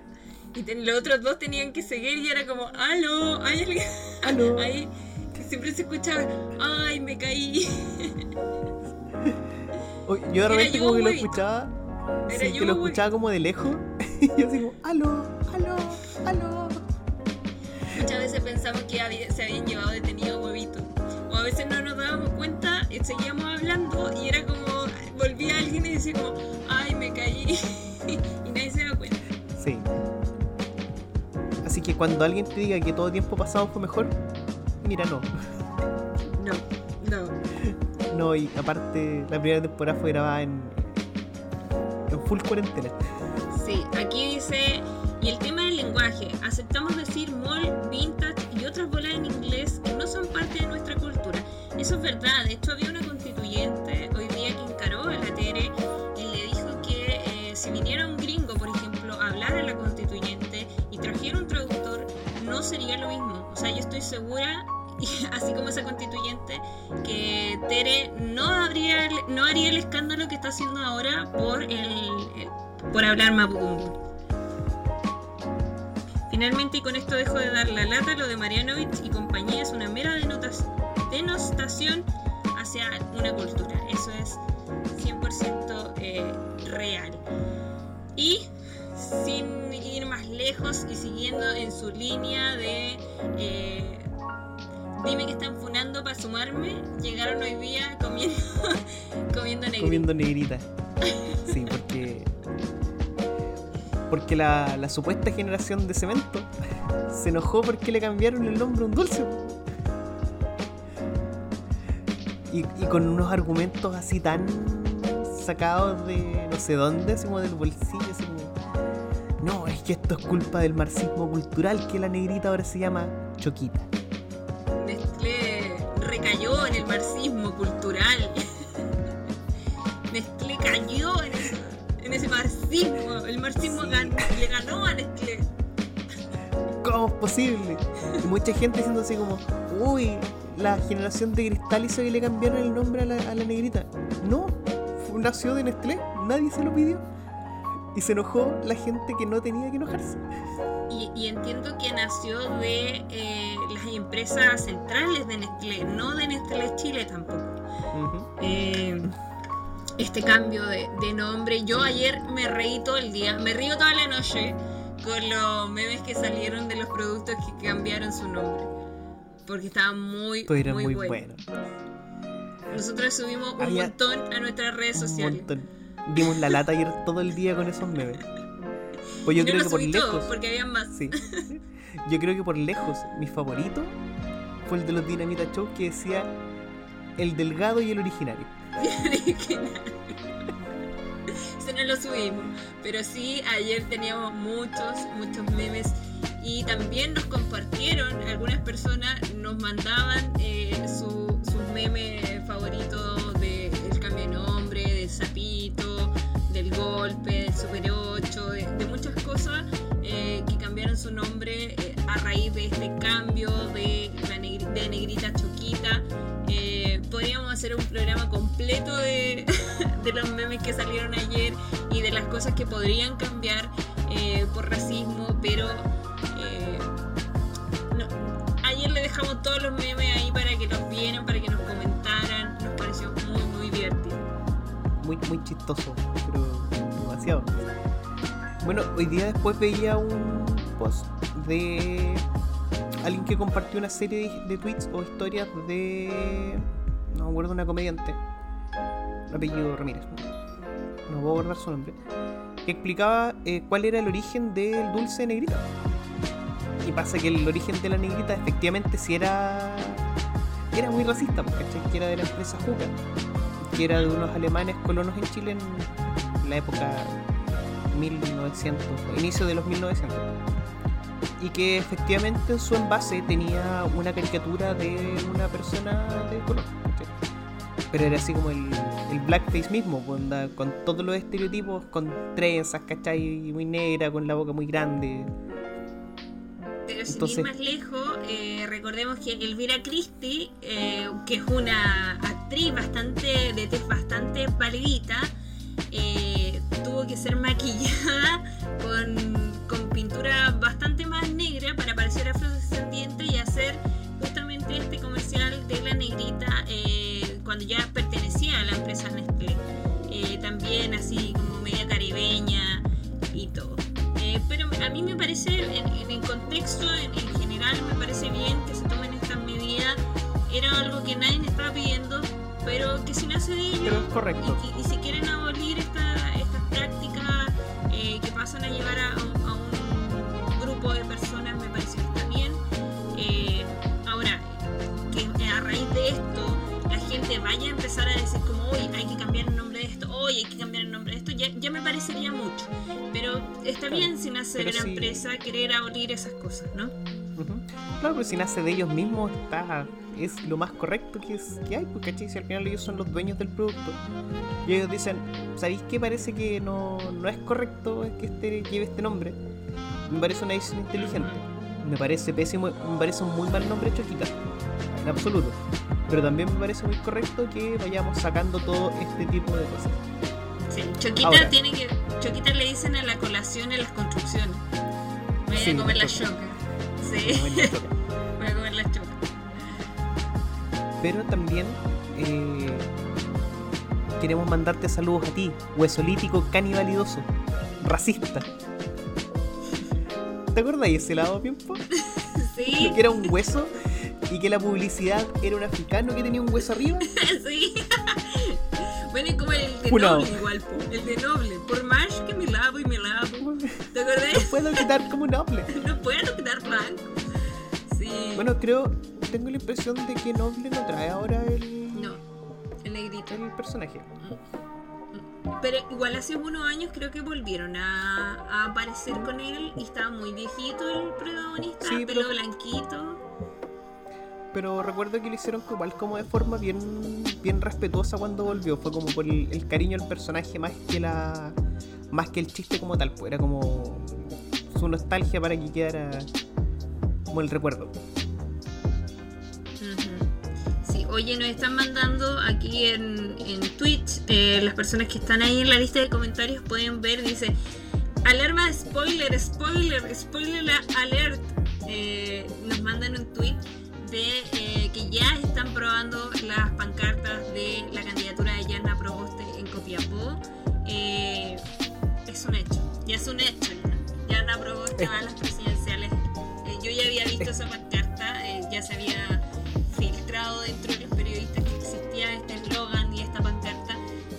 Y ten- los otros dos tenían que seguir y era como, aló, hay alguien. Aló. Ahí siempre se escuchaba, ay, me caí. Yo de repente como que lo escuchaba. Sí, que lo escuchaba como de lejos. Y yo así como, aló, aló, aló. Muchas veces pensamos que se habían llevado detenido huevito. O a veces no nos dábamos cuenta, eh, seguíamos hablando y era como, volvía alguien y decía como, ay, me caí. y nadie se da cuenta. Sí. Así que cuando alguien te diga que todo tiempo pasado fue mejor, mira, no. No, no. Y aparte, la primera temporada fue grabada en, en full cuarentena. Sí, aquí dice, y el tema del lenguaje, aceptamos decir mall, vintage y otras bolas en inglés que no son parte de nuestra cultura. Eso es verdad, de hecho había una constituyente hoy día que encaró a la Tere y le dijo que eh, si viniera un gringo, por ejemplo, a hablar a la constituyente y trajera un traductor, no sería lo mismo. O sea, yo estoy segura, así como esa constituyente, que Tere no, habría, no haría el escándalo que está haciendo ahora por, el, por hablar Mapudungun. Finalmente, y con esto dejo de dar la lata, lo de Marianovich y compañía es una mera denostación hacia una cultura. Eso es 100% eh, real. Y sin ir más lejos y siguiendo en su línea de eh, dime que están funando para sumarme, llegaron hoy día comiendo comiendo negrito. Comiendo negrita. Sí, porque. Porque la, la supuesta generación de cemento se enojó porque le cambiaron el nombre a un dulce. Y, y con unos argumentos así tan sacados de no sé dónde, así como del bolsillo, así como. No, es que esto es culpa del marxismo cultural que la negrita ahora se llama Choquita. Recayó en el marxismo cultural. Nestlé cayó en ese, en ese marxismo. El marxismo Sí. le ganó a Nestlé. ¿Cómo es posible? Y mucha gente diciendo así como, uy, la generación de cristal hizo que le cambiaron el nombre a la, a la negrita. No, nació de Nestlé, nadie se lo pidió. Y se enojó la gente que no tenía que enojarse. Y, y entiendo que nació de eh, las empresas centrales de Nestlé, no de Nestlé Chile tampoco. Eh, este cambio de, de nombre. Yo ayer me reí todo el día, me río toda la noche con los memes que salieron de los productos que cambiaron su nombre. Porque estaban muy, muy, muy, buenos. bueno. Nosotros subimos un Había montón a nuestras redes Un sociales. montón. Dimos la lata ayer todo el día con esos memes. Pues yo Yo creo que por lejos. todo porque había más. Sí. Yo creo que por lejos, mi favorito fue el de los Dinamita Show que decía el delgado y el originario. Eso no lo subimos. Pero sí, ayer teníamos muchos, muchos memes. Y también nos compartieron, algunas personas nos mandaban eh, su- sus memes favoritos golpe, del super 8, de, muchas cosas eh, que cambiaron su nombre eh, a raíz de este cambio de, de negrita choquita. Eh, podríamos hacer un programa completo de, los memes que salieron ayer y de las cosas que podrían cambiar por racismo, pero no, ayer le dejamos todos los memes ahí para que nos vieran, para que nos comentaran, nos pareció muy muy divertido. Muy, muy chistoso, pero demasiado. Bueno, hoy día después veía un post de alguien que compartió una serie de, tweets o historias de. No me acuerdo, una comediante. Apellido Ramírez. No puedo guardar su nombre. Que explicaba eh, cuál era el origen del dulce negrita. Y pasa que el origen de la negrita efectivamente sí era. Era muy racista, porque que era de la empresa Juca, que era de unos alemanes colonos en Chile en la época 1900, inicio de los 1900. Y que efectivamente en su envase tenía una caricatura de una persona de color. Pero era así como el, el blackface mismo, pues, onda, con todos los estereotipos, con trenzas, ¿cachai? Muy negra, con la boca muy grande. Pero sin Entonces- ir más lejos, eh, recordemos que Elvira Christie, eh, que es una bastante, de tez bastante palidita, eh, tuvo que ser maquillada con, con, pintura bastante más negra para parecer afrodescendiente y hacer justamente este comercial de la negrita eh, cuando ya pertenecía a la empresa Nestlé. Eh, también así como media caribeña y todo. Eh, pero a mí me parece, en, en el contexto en, en general, me parece bien que se tomen estas medidas. Era algo que nadie estaba pidiendo, pero que si nace de ellos correcto. Y, si quieren abolir esta, estas prácticas eh, que pasan a llevar a, un grupo de personas, me parece que está bien. Eh, ahora, que a raíz de esto la gente vaya a empezar a decir como, hoy hay que cambiar el nombre de esto, hoy hay que cambiar el nombre de esto, ya, ya me parecería mucho. Pero está bien si nace de la empresa querer abolir esas cosas, ¿no? Claro, pero si nace de ellos mismos está es lo más correcto que, es, que hay, porque si al final ellos son los dueños del producto y ellos dicen, ¿sabéis qué parece que no, no es correcto que este lleve este nombre? Me parece una decisión inteligente. Me parece pésimo, me parece un muy mal nombre Choquita, en absoluto. Pero también me parece muy correcto que vayamos sacando todo este tipo de cosas. Sí, Choquita tiene que. Choquita le dicen a la colación en las construcciones. Voy a comer la choca. Sí. Voy a comer la choca. Pero también eh, queremos mandarte saludos a ti, huesolítico canibalidoso, racista. ¿Te acuerdas de ese lado tiempo? Sí. Que era un hueso y que la publicidad era un africano que tenía un hueso arriba. sí. Bueno, y como el de Noble igual, el de Noble. Por más que me lavo y me lavo. ¿Te acordás? No puedo quitar como Noble. no puedo quitar blanco. Sí. Bueno, creo, tengo la impresión de que Noble no trae ahora el... No, el negrito. El personaje. Pero igual hace unos años creo que volvieron a, aparecer con él y estaba muy viejito el protagonista, pelo blanquito. Pero recuerdo que lo hicieron igual como de forma bien, bien respetuosa cuando volvió. Fue como por el, cariño al personaje más que la. más que el chiste como tal. Pues era como su nostalgia para que quedara como el recuerdo. Oye, nos están mandando aquí en, en Twitch, eh, las personas que están ahí en la lista de comentarios pueden ver, dice, alarma spoiler, spoiler, spoiler alert. Eh, nos mandan un tweet de eh, que ya están probando las pancartas de la candidatura de Yana Proboste en Copiapó. es un hecho, ya es un hecho. Yana Proboste va a las presidenciales. yo ya había visto esa pancarta, ya se había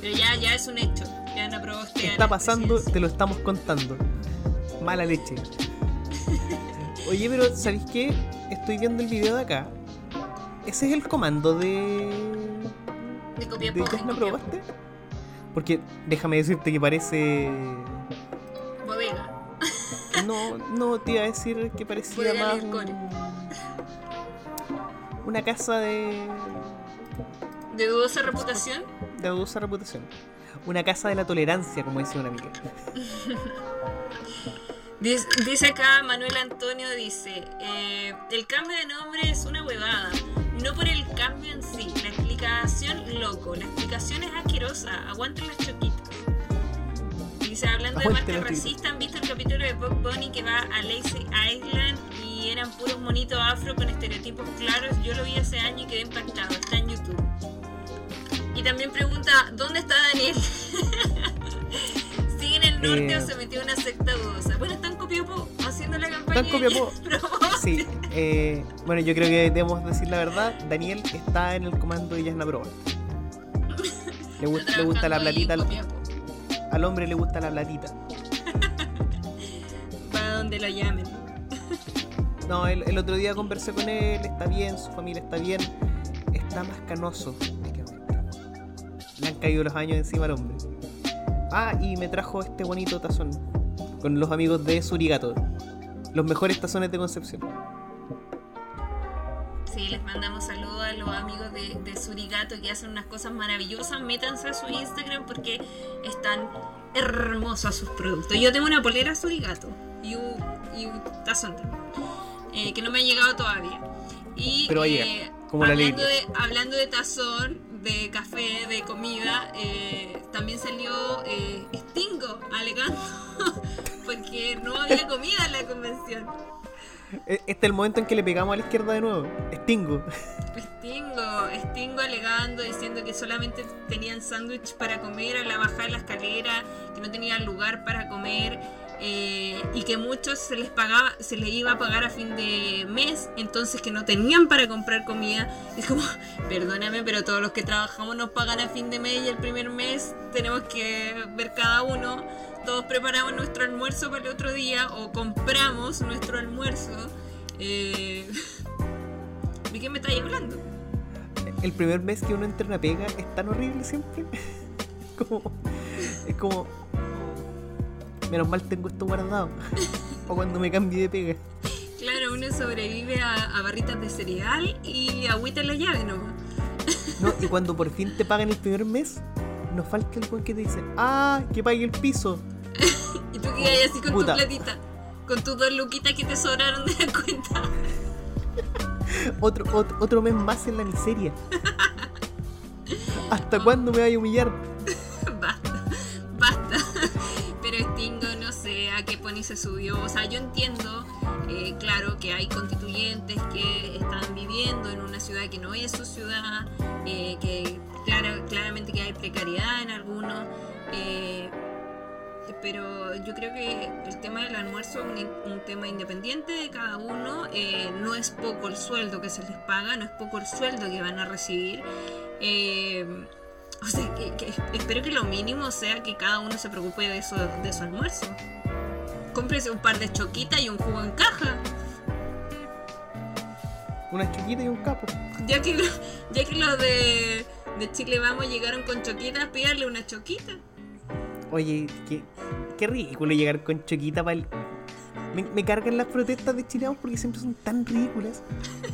pero ya, ya es un hecho. Ya no aprobó este Está pasando, te lo estamos contando. Mala leche. Oye, pero ¿sabéis qué? Estoy viendo el video de acá. Ese es el comando de. De Copiapó. ¿De no probaste? Porque déjame decirte que parece. Bodega. No, no, te iba a decir que parecía más una casa de. ¿De dudosa reputación? De dudosa reputación. Una casa de la tolerancia, como decía una amiga. dice acá Manuel Antonio, dice, eh, el cambio de nombre es una huevada, no por el cambio en sí, la explicación loco, la explicación es asquerosa, aguanten las choquitas. Dice, hablando de marca racista, ¿han visto el capítulo de Bob Bunny que va a Lazy Island y eran puros monitos afro con estereotipos claros? Yo lo vi hace años y quedé impactado. Está en YouTube. También pregunta, ¿dónde está Daniel? ¿Sigue en el norte o eh. se metió una secta dudosa? Bueno, está en Copiapó haciendo la campaña. Está en Copiapó. sí. Eh, bueno, yo creo que debemos decir la verdad. Daniel está en el comando de Yasna Proba. Le, le gusta la platita al hombre le gusta la platita. Para donde lo llamen. no, el, otro día conversé con él, está bien, su familia está bien, está más canoso. Le han caído los años encima al hombre. Ah, y me trajo este bonito tazón con los amigos de Surigato. Los mejores tazones de Concepción. Sí, les mandamos saludos a los amigos de, de, Surigato que hacen unas cosas maravillosas. Métanse a su Instagram porque están hermosos sus productos. Yo tengo una polera Surigato y un, y un tazón eh, que no me ha llegado todavía. Y Pero eh, hablando, de, hablando de tazón, de café, de comida, eh, también salió Stingo alegando porque no había comida en la convención. E-, este es el momento en que le pegamos a la izquierda de nuevo. Stingo. Stingo, Stingo alegando, diciendo que solamente tenían sándwich para comer a la bajada de la escalera, que no tenían lugar para comer. Eh, y que muchos se les pagaba, se les iba a pagar a fin de mes, entonces que no tenían para comprar comida. Es como, perdóname, pero todos los que trabajamos nos pagan a fin de mes y el primer mes tenemos que ver cada uno. Todos preparamos nuestro almuerzo para el otro día o compramos nuestro almuerzo. Eh... ¿De qué me estáis hablando? El primer mes que uno entra en una pega es tan horrible siempre. como. Es como. Menos mal tengo esto guardado. o cuando me cambie de pega. Claro, uno sobrevive a, a barritas de cereal y agüita en la llave ¿no? no, y cuando por fin te pagan el primer mes, nos falta el buen que te dice, ah, que pague el piso. y tú quedas así con tu platita, con tus dos luquitas que te sobraron de la cuenta. otro, otro, otro mes más en la miseria. ¿Hasta cuándo me voy a humillar? Se subió. O sea, yo entiendo, eh, claro, que hay constituyentes que están viviendo en una ciudad que no es su ciudad, eh, que claro, claramente que hay precariedad en algunos. Eh, pero yo creo que el tema del almuerzo es un, tema independiente de cada uno. No es poco el sueldo que se les paga, no es poco el sueldo que van a recibir. O sea, que, espero que lo mínimo sea que cada uno se preocupe de, eso, de su almuerzo. Cómprese un par de choquitas y un jugo en caja. Una choquita y un capo. Ya que, ya que los de, de Chile Vamos llegaron con choquitas, pídale una choquita. Oye, qué, qué ridículo llegar con Choquita para el... Me, cargan las protestas de chilenos porque siempre son tan ridículas.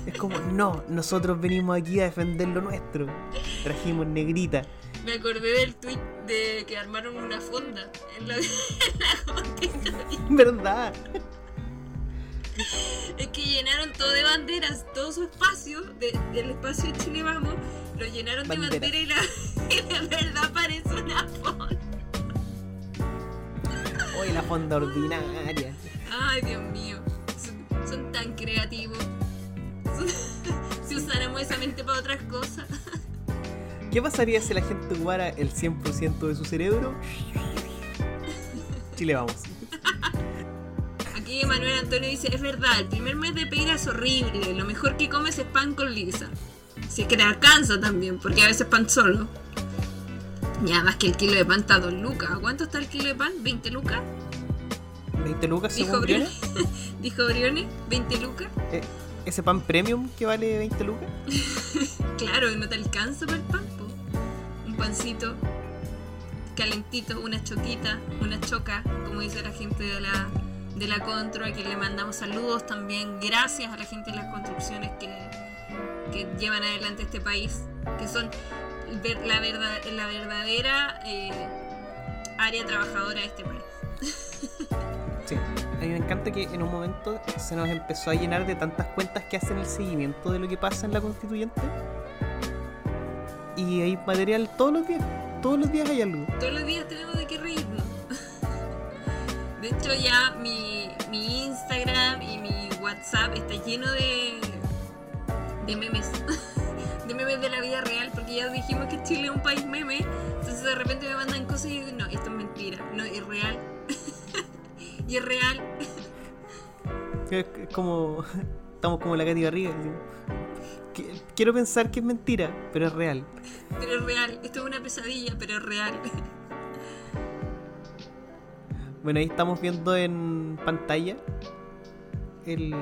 Es como, no, nosotros venimos aquí a defender lo nuestro. Trajimos negrita. Me acordé del tweet de que armaron una fonda en la, en ¿Verdad? Es que llenaron todo de banderas, todo su espacio, del espacio de Chile Vamos, lo llenaron de banderas y la, y la verdad parece una fonda. Hoy la fonda ordinaria. Ay, Dios mío. Son, tan creativos. si usáramos esa mente para otras cosas. ¿Qué pasaría si la gente ocupara el 100% de su cerebro? Chile, vamos. Aquí Manuel Antonio dice, es verdad, el primer mes de pega es horrible, lo mejor que comes es pan con lisa. Si es que te alcanza también, porque a veces pan solo. Ya, más que el kilo de pan está 2 lucas. ¿Cuánto está el kilo de pan? ¿20 lucas? ¿20 lucas según Dijo Briones? Dijo Briones, ¿20 lucas? Eh, ¿Ese pan premium que vale 20 lucas? claro, no te alcanza para el pan, pancito calentito, una choquita, una choca, como dice la gente de la, de la Contro, a quien le mandamos saludos también. Gracias a la gente de las construcciones que, que llevan adelante este país, que son la, verdad, la verdadera eh, área trabajadora de este país. Sí, a mí me encanta que en un momento se nos empezó a llenar de tantas cuentas que hacen el seguimiento de lo que pasa en la constituyente. Y hay material todos los días. Todos los días hay algo. Todos los días tenemos de qué reírnos. De hecho ya mi, mi Instagram y mi WhatsApp está lleno de, de memes. de memes de la vida real, porque ya dijimos que Chile es un país meme, entonces de repente me mandan cosas y digo, no, esto es mentira, no, es real. y es real. es como, estamos como la Katy Barriga. Quiero pensar que es mentira, pero es real. Pero es real, esto es una pesadilla, pero es real. Bueno, ahí estamos viendo en pantalla el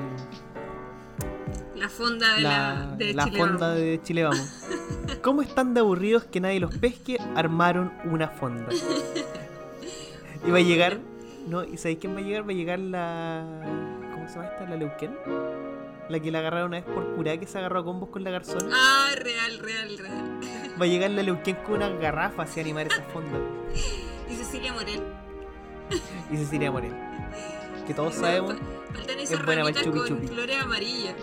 la fonda de, la, de la Chile fonda de Chile Vamos. ¿Cómo están de aburridos que nadie los pesque? Armaron una fonda. Y va a llegar. ¿No? ¿Y sabéis quién va a llegar? Va a llegar la. ¿Cómo se llama esta? ¿La Leuquén? La que la agarraron una vez por curá que se agarró a combos con la garzona. Ah, real, real, real. Va a llegar la Leuquén con una garrafa a animar esa fonda. Y Cecilia Morel. Y Cecilia Morel. Que todos sabemos. Faltan esas ramitas con flores amarillas.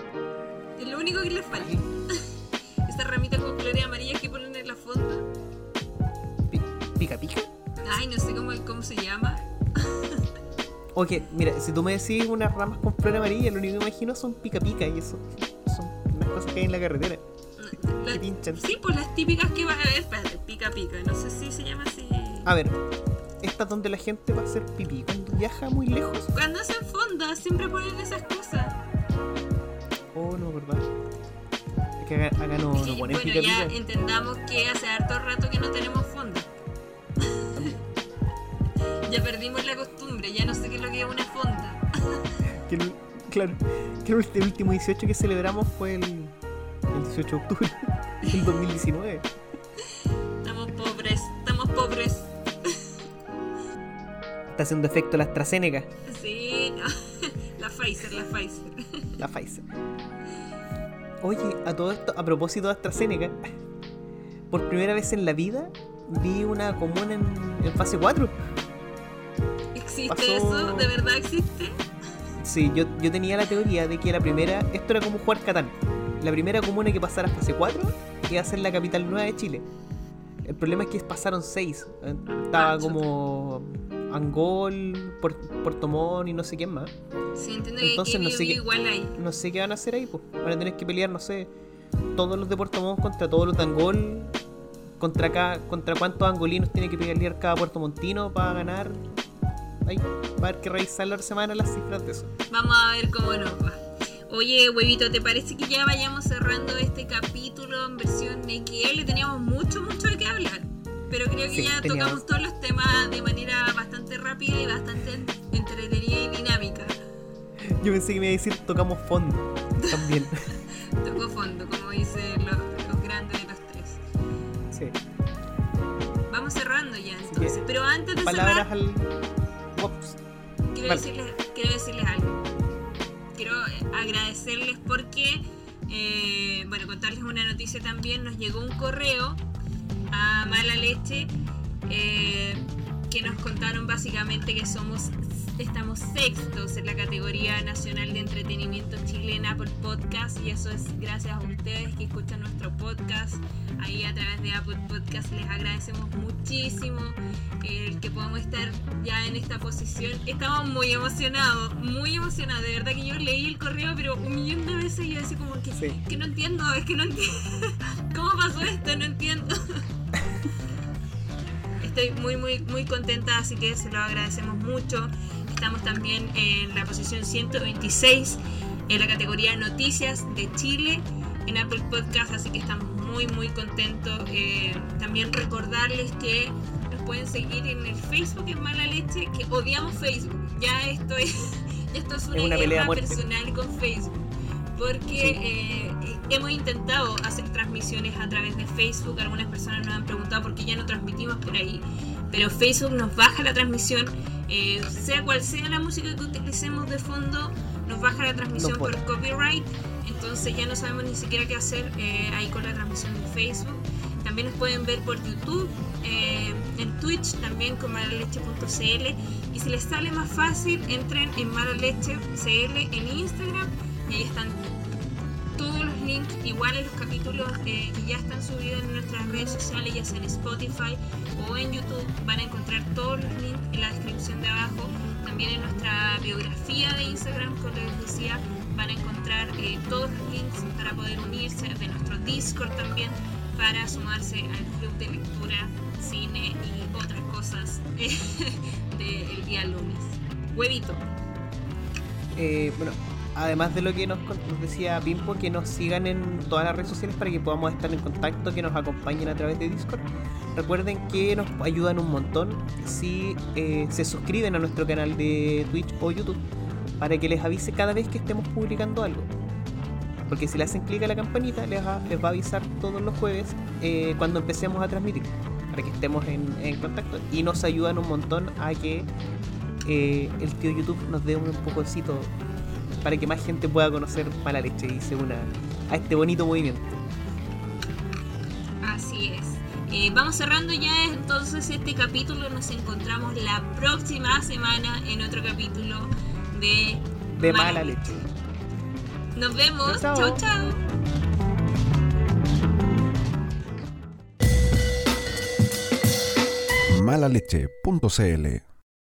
Es lo único que les falta. Esta ramita con flores amarillas que ponen en la fonda. ¿Pica pica? Ay, no sé cómo, cómo se llama. Ok, mira, si tú me decís unas ramas con flores amarillas, lo único que imagino son pica pica y eso son unas cosas que hay en la carretera. La, que pinchan. Sí, pues las típicas que van a ver, espérate, pica pica, no sé si se llama así. A ver, estas donde la gente va a hacer pipí cuando viaja muy lejos. Cuando hacen fondas siempre ponen esas cosas. Oh, no, ¿verdad? Es que acá, acá no, Es no ponen bueno, pica ya pica. entendamos que hace harto rato que no tenemos fonda. Ya perdimos la costumbre, ya no sé qué es lo que es una fonda. Que el- claro, que el último 18 que celebramos fue el, el 18 de octubre del 2019. Estamos pobres, estamos pobres. Está haciendo efecto la AstraZeneca, Sí, no. la Pfizer, la Pfizer. la Pfizer. Oye, a todo esto, a propósito de AstraZeneca, por primera vez en la vida vi una comuna en, en fase 4. ¿Existe eso? ¿De verdad existe? Sí, yo, yo tenía la teoría de que la primera, esto era como jugar Catán. La primera comuna que pasara fase 4 iba a ser la capital nueva de Chile. El problema es que pasaron 6. Estaba Ah, como Angol, Puer- Puerto Montt y no sé quién más. Sí, entiendo Entonces, que no sé qué- igual hay. No sé qué van a hacer ahí, pues. Van a tener que pelear, no sé, todos los de Puerto Montt contra todos los de Angol. Contra, cada, contra cuántos angolinos tiene que pelear cada puertomontino para ganar. Ahí va a haber que revisar la semana las cifras de eso. Vamos a ver cómo nos va. Oye, huevito, ¿te parece que ya vayamos cerrando este capítulo en versión XL? Teníamos mucho, mucho de qué hablar. Pero creo que Sí, ya teníamos. tocamos todos los temas de manera bastante rápida y bastante entretenida y dinámica. Yo pensé que me iba a decir tocamos fondo también. Tocó fondo, como dicen los, los grandes de los tres. sí. Vamos cerrando ya entonces. Pero antes de Palabras cerrar, al. Quiero, decirles, quiero decirles algo. Quiero agradecerles porque, eh, bueno, contarles una noticia también. Nos llegó un correo a Mala Leche eh, que nos contaron básicamente que somos estamos sextos en la categoría nacional de entretenimiento chile en Apple Podcast y eso es gracias a ustedes que escuchan nuestro podcast. Ahí a través de Apple Podcast les agradecemos muchísimo eh, el que podamos estar ya en esta posición. Estamos muy emocionados muy emocionados. De verdad que yo leí el correo pero un millón de veces y yo así como que, Sí. que no entiendo es que no entiendo cómo pasó esto no entiendo. Estoy muy, muy, muy contenta, así que se lo agradecemos mucho. Estamos también en la posición 126 en la categoría Noticias de Chile en Apple Podcast, así que estamos muy, muy contentos. Eh, también recordarles que nos pueden seguir en el Facebook en Mala Leche, que odiamos Facebook. Ya esto es, ya esto es una, Es una pelea personal con Facebook. Porque eh, hemos intentado hacer transmisiones a través de Facebook. Algunas personas nos han preguntado por qué ya no transmitimos por ahí. Pero Facebook nos baja la transmisión, eh, sea cual sea la música que utilicemos de fondo, nos baja la transmisión por copyright. Entonces ya no sabemos ni siquiera qué hacer eh, ahí con la transmisión de Facebook. También nos pueden ver por YouTube, eh, en Twitch también con malaleche.cl. Y si les sale más fácil, entren en malaleche.cl en Instagram y ahí están links, igual en los capítulos eh, que ya están subidos en nuestras redes sociales, ya sea en Spotify o en YouTube. Van a encontrar todos los links en la descripción de abajo. También en nuestra biografía de Instagram, como les decía, van a encontrar eh, todos los links para poder unirse, de nuestro Discord también, para sumarse al club de lectura, cine y otras cosas del día lunes. Huevito. Eh, bueno, además de lo que nos, decía Pimpo, que nos sigan en todas las redes sociales para que podamos estar en contacto, que nos acompañen a través de Discord. Recuerden que nos ayudan un montón si eh, se suscriben a nuestro canal de Twitch o YouTube para que les avise cada vez que estemos publicando algo. Porque si le hacen clic a la campanita, les va, a avisar todos los jueves eh, cuando empecemos a transmitir, para que estemos en, contacto. Y nos ayudan un montón a que eh, el tío YouTube nos dé un empujocito para que más gente pueda conocer Mala Leche y se una a este bonito movimiento. Así es. Eh, vamos cerrando ya entonces este capítulo. Nos encontramos la próxima semana en otro capítulo de, De Mala Leche. Nos vemos. Chao, Chao, chao. chao. malaleche.cl